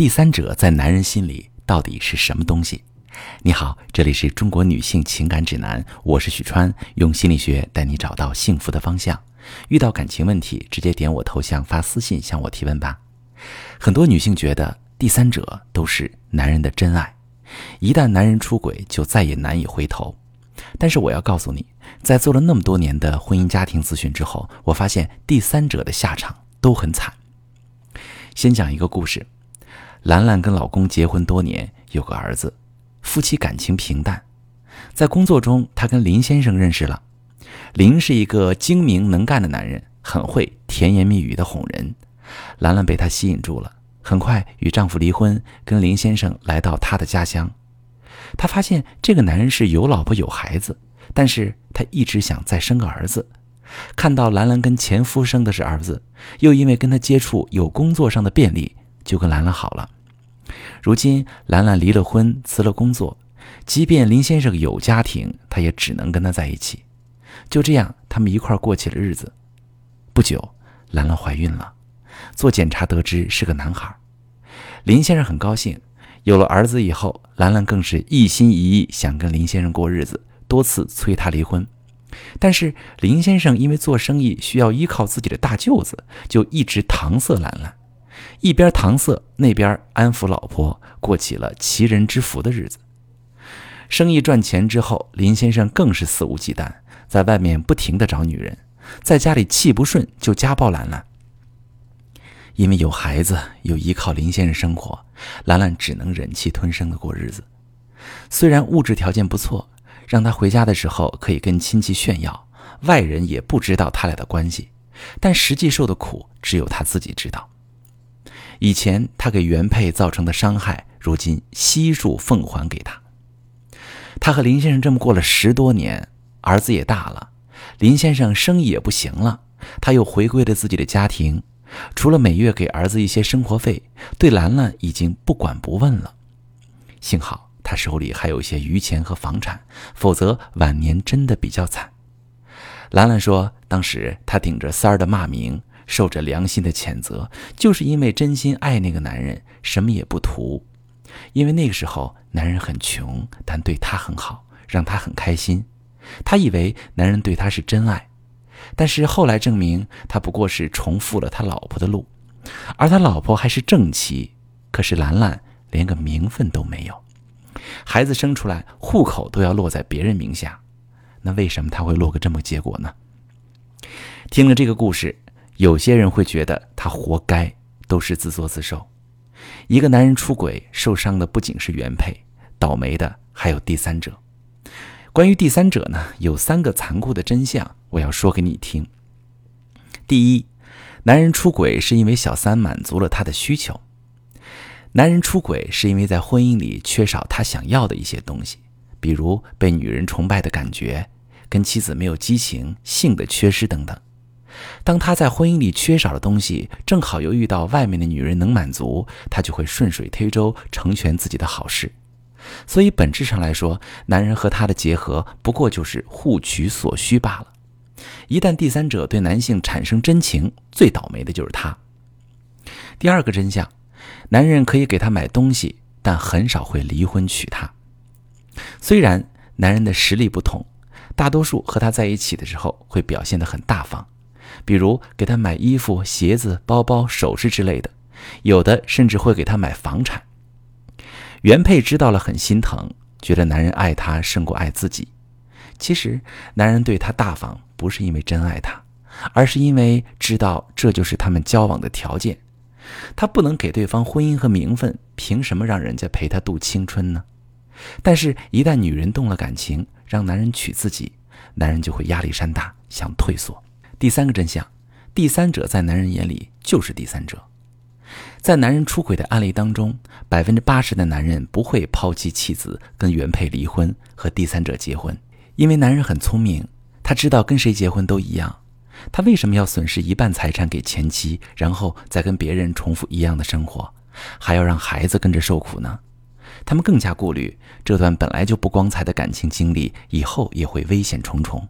第三者在男人心里到底是什么东西？你好，这里是中国女性情感指南，我是许川，用心理学带你找到幸福的方向。遇到感情问题，直接点我头像发私信向我提问吧。很多女性觉得第三者都是男人的真爱，一旦男人出轨，就再也难以回头。但是我要告诉你，在做了那么多年的婚姻家庭咨询之后，我发现第三者的下场都很惨。先讲一个故事。兰兰跟老公结婚多年，有个儿子，夫妻感情平淡。在工作中，她跟林先生认识了。林是一个精明能干的男人，很会甜言蜜语的哄人。兰兰被他吸引住了，很快与丈夫离婚，跟林先生来到他的家乡。她发现这个男人是有老婆有孩子，但是他一直想再生个儿子。看到兰兰跟前夫生的是儿子，又因为跟他接触有工作上的便利。就跟兰兰好了。如今兰兰离了婚，辞了工作，即便林先生有家庭，他也只能跟他在一起。就这样，他们一块过起了日子。不久，兰兰怀孕了，做检查得知是个男孩。林先生很高兴，有了儿子以后，兰兰更是一心一意想跟林先生过日子，多次催他离婚。但是林先生因为做生意需要依靠自己的大舅子，就一直搪塞兰兰。一边搪塞，那边安抚老婆，过起了齐人之福的日子。生意赚钱之后，林先生更是肆无忌惮，在外面不停地找女人，在家里气不顺就家暴兰兰。因为有孩子，又依靠林先生生活，兰兰只能忍气吞声地过日子。虽然物质条件不错，让她回家的时候可以跟亲戚炫耀，外人也不知道他俩的关系，但实际受的苦只有她自己知道。以前他给原配造成的伤害，如今悉数奉还给他。他和林先生这么过了十多年，儿子也大了，林先生生意也不行了，他又回归了自己的家庭，除了每月给儿子一些生活费，对兰兰已经不管不问了。幸好他手里还有一些余钱和房产，否则晚年真的比较惨。兰兰说，当时他顶着三儿的骂名。受着良心的谴责，就是因为真心爱那个男人，什么也不图。因为那个时候男人很穷，但对她很好，让她很开心。她以为男人对她是真爱，但是后来证明他不过是重复了他老婆的路，而他老婆还是正妻。可是兰兰连个名分都没有，孩子生出来户口都要落在别人名下，那为什么他会落个这么结果呢？听了这个故事。有些人会觉得他活该，都是自作自受。一个男人出轨，受伤的不仅是原配，倒霉的还有第三者。关于第三者呢，有三个残酷的真相，我要说给你听。第一，男人出轨是因为小三满足了他的需求。男人出轨是因为在婚姻里缺少他想要的一些东西，比如被女人崇拜的感觉，跟妻子没有激情，性的缺失等等。当他在婚姻里缺少的东西，正好又遇到外面的女人能满足，他就会顺水推舟成全自己的好事。所以本质上来说，男人和他的结合不过就是互取所需罢了。一旦第三者对男性产生真情，最倒霉的就是他。第二个真相，男人可以给他买东西，但很少会离婚娶她。虽然男人的实力不同，大多数和他在一起的时候会表现得很大方。比如给他买衣服、鞋子、包包、首饰之类的，有的甚至会给他买房产。原配知道了很心疼，觉得男人爱她胜过爱自己。其实，男人对她大方不是因为真爱她，而是因为知道这就是他们交往的条件。他不能给对方婚姻和名分，凭什么让人家陪他度青春呢？但是，一旦女人动了感情，让男人娶自己，男人就会压力山大，想退缩。第三个真相，第三者在男人眼里就是第三者。在男人出轨的案例当中，百分之八十的男人不会抛弃妻子，跟原配离婚和第三者结婚，因为男人很聪明，他知道跟谁结婚都一样。他为什么要损失一半财产给前妻，然后再跟别人重复一样的生活，还要让孩子跟着受苦呢？他们更加顾虑这段本来就不光彩的感情经历，以后也会危险重重。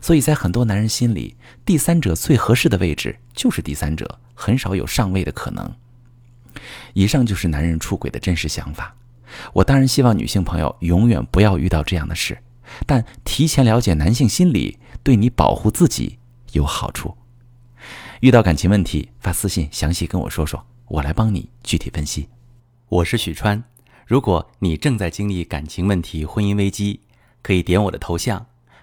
所以在很多男人心里，第三者最合适的位置就是第三者，很少有上位的可能。以上就是男人出轨的真实想法。我当然希望女性朋友永远不要遇到这样的事，但提前了解男性心理，对你保护自己有好处。遇到感情问题，发私信详细跟我说说，我来帮你具体分析。我是许川，如果你正在经历感情问题、婚姻危机，可以点我的头像，